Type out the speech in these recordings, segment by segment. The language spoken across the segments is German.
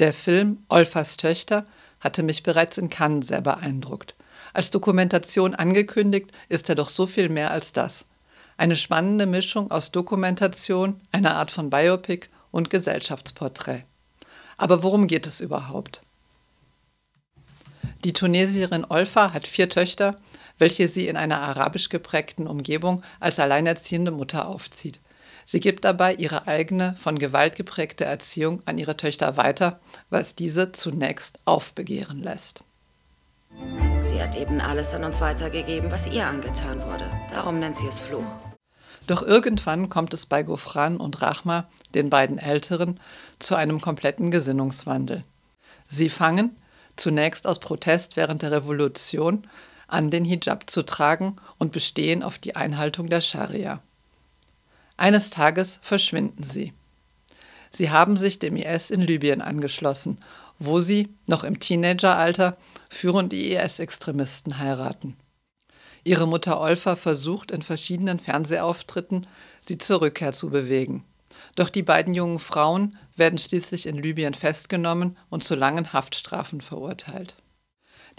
Der Film Olfas Töchter hatte mich bereits in Cannes sehr beeindruckt. Als Dokumentation angekündigt, ist er doch so viel mehr als das. Eine spannende Mischung aus Dokumentation, einer Art von Biopic und Gesellschaftsporträt. Aber worum geht es überhaupt? Die Tunesierin Olfa hat vier Töchter, welche sie in einer arabisch geprägten Umgebung als alleinerziehende Mutter aufzieht. Sie gibt dabei ihre eigene, von Gewalt geprägte Erziehung an ihre Töchter weiter, was diese zunächst aufbegehren lässt. Sie hat eben alles an uns weitergegeben, was ihr angetan wurde. Darum nennt sie es Fluch. Doch irgendwann kommt es bei Gofran und Rachma, den beiden Älteren, zu einem kompletten Gesinnungswandel. Sie fangen, zunächst aus Protest während der Revolution, an den Hijab zu tragen und bestehen auf die Einhaltung der Scharia. Eines Tages verschwinden sie. Sie haben sich dem IS in Libyen angeschlossen, wo sie, noch im Teenageralter, führende IS-Extremisten heiraten. Ihre Mutter Olfa versucht in verschiedenen Fernsehauftritten, sie zur Rückkehr zu bewegen. Doch die beiden jungen Frauen werden schließlich in Libyen festgenommen und zu langen Haftstrafen verurteilt.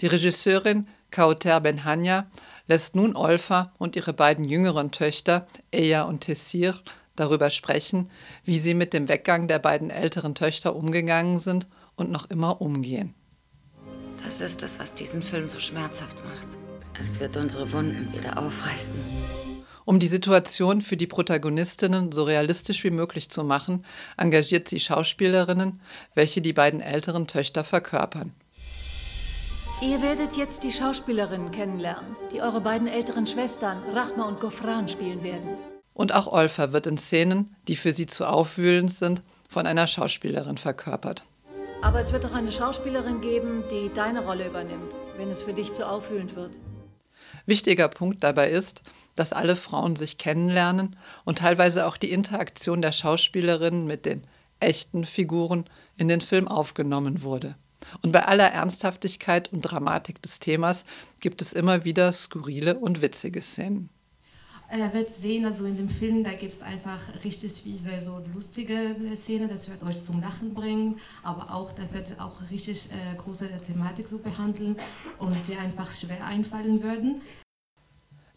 Die Regisseurin Kauter Benhanya lässt nun Olfa und ihre beiden jüngeren Töchter, Eya und Tessir, darüber sprechen, wie sie mit dem Weggang der beiden älteren Töchter umgegangen sind und noch immer umgehen. Das ist es, was diesen Film so schmerzhaft macht. Es wird unsere Wunden wieder aufreißen. Um die Situation für die Protagonistinnen so realistisch wie möglich zu machen, engagiert sie Schauspielerinnen, welche die beiden älteren Töchter verkörpern. Ihr werdet jetzt die Schauspielerinnen kennenlernen, die eure beiden älteren Schwestern, Rachma und Gofran, spielen werden. Und auch Olfa wird in Szenen, die für sie zu aufwühlend sind, von einer Schauspielerin verkörpert. Aber es wird auch eine Schauspielerin geben, die deine Rolle übernimmt, wenn es für dich zu aufwühlend wird. Wichtiger Punkt dabei ist, dass alle Frauen sich kennenlernen und teilweise auch die Interaktion der Schauspielerinnen mit den echten Figuren in den Film aufgenommen wurde. Und bei aller Ernsthaftigkeit und Dramatik des Themas gibt es immer wieder skurrile und witzige Szenen. Er wird sehen, also in dem Film, da gibt es einfach richtig viele so lustige Szenen, das wird euch zum Lachen bringen, aber auch, da wird auch richtig äh, große Thematik so behandeln und die einfach schwer einfallen würden.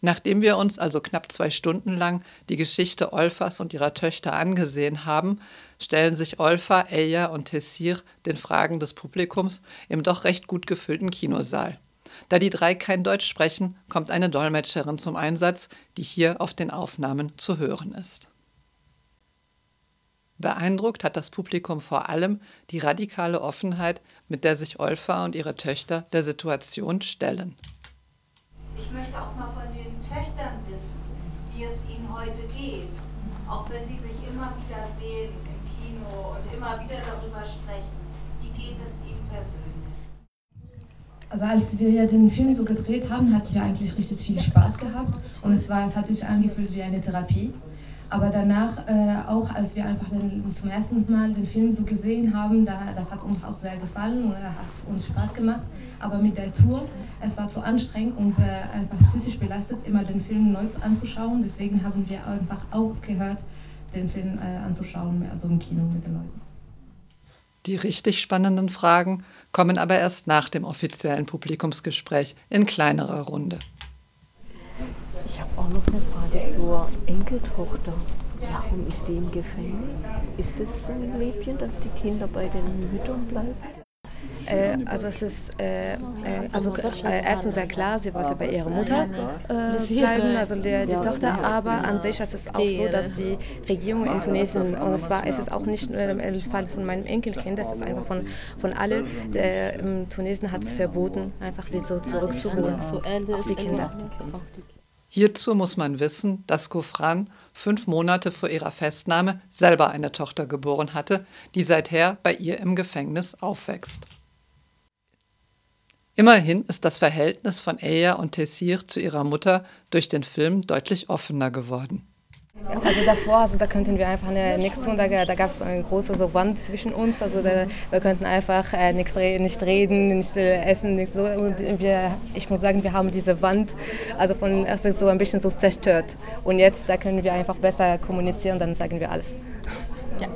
Nachdem wir uns also knapp zwei Stunden lang die Geschichte Olfas und ihrer Töchter angesehen haben, stellen sich Olfa, Eya und Tessir den Fragen des Publikums im doch recht gut gefüllten Kinosaal. Da die drei kein Deutsch sprechen, kommt eine Dolmetscherin zum Einsatz, die hier auf den Aufnahmen zu hören ist. Beeindruckt hat das Publikum vor allem die radikale Offenheit, mit der sich Olfa und ihre Töchter der Situation stellen. Ich möchte auch mal Töchtern wissen, wie es ihnen heute geht. Auch wenn sie sich immer wieder sehen im Kino und immer wieder darüber sprechen. Wie geht es ihnen persönlich? Also als wir den Film so gedreht haben, hatten wir eigentlich richtig viel Spaß gehabt und es war, es hat sich angefühlt wie eine Therapie. Aber danach, äh, auch als wir einfach den, zum ersten Mal den Film so gesehen haben, da, das hat uns auch sehr gefallen und da hat es uns Spaß gemacht. Aber mit der Tour, es war zu anstrengend und äh, einfach psychisch belastet, immer den Film neu anzuschauen. Deswegen haben wir einfach aufgehört, den Film äh, anzuschauen, also im Kino mit den Leuten. Die richtig spannenden Fragen kommen aber erst nach dem offiziellen Publikumsgespräch in kleinerer Runde. Ich habe auch noch eine Frage zur Enkeltochter. Warum ist die im Gefängnis? Ist es so in Libyen, dass die Kinder bei den Müttern bleiben? Äh, also es ist äh, äh, also äh, erstens sehr klar, sie wollte bei ihrer Mutter äh, bleiben, also der, die Tochter, aber an sich ist es auch so, dass die Regierung in Tunesien, und es war, es ist auch nicht nur im Fall von meinem Enkelkind, das ist einfach von, von alle, der, Tunesien hat es verboten, einfach sie so zurückzuholen, die Kinder. Hierzu muss man wissen, dass Gofran fünf Monate vor ihrer Festnahme selber eine Tochter geboren hatte, die seither bei ihr im Gefängnis aufwächst. Immerhin ist das Verhältnis von Eya und Tessir zu ihrer Mutter durch den Film deutlich offener geworden. Also davor, also da könnten wir einfach nichts tun, da, da gab es eine große so Wand zwischen uns, also da, wir könnten einfach äh, nichts nicht reden, nicht äh, essen, nicht so. Und wir, ich muss sagen, wir haben diese Wand also von erst so ein bisschen so zerstört. Und jetzt, da können wir einfach besser kommunizieren, dann sagen wir alles. Ja.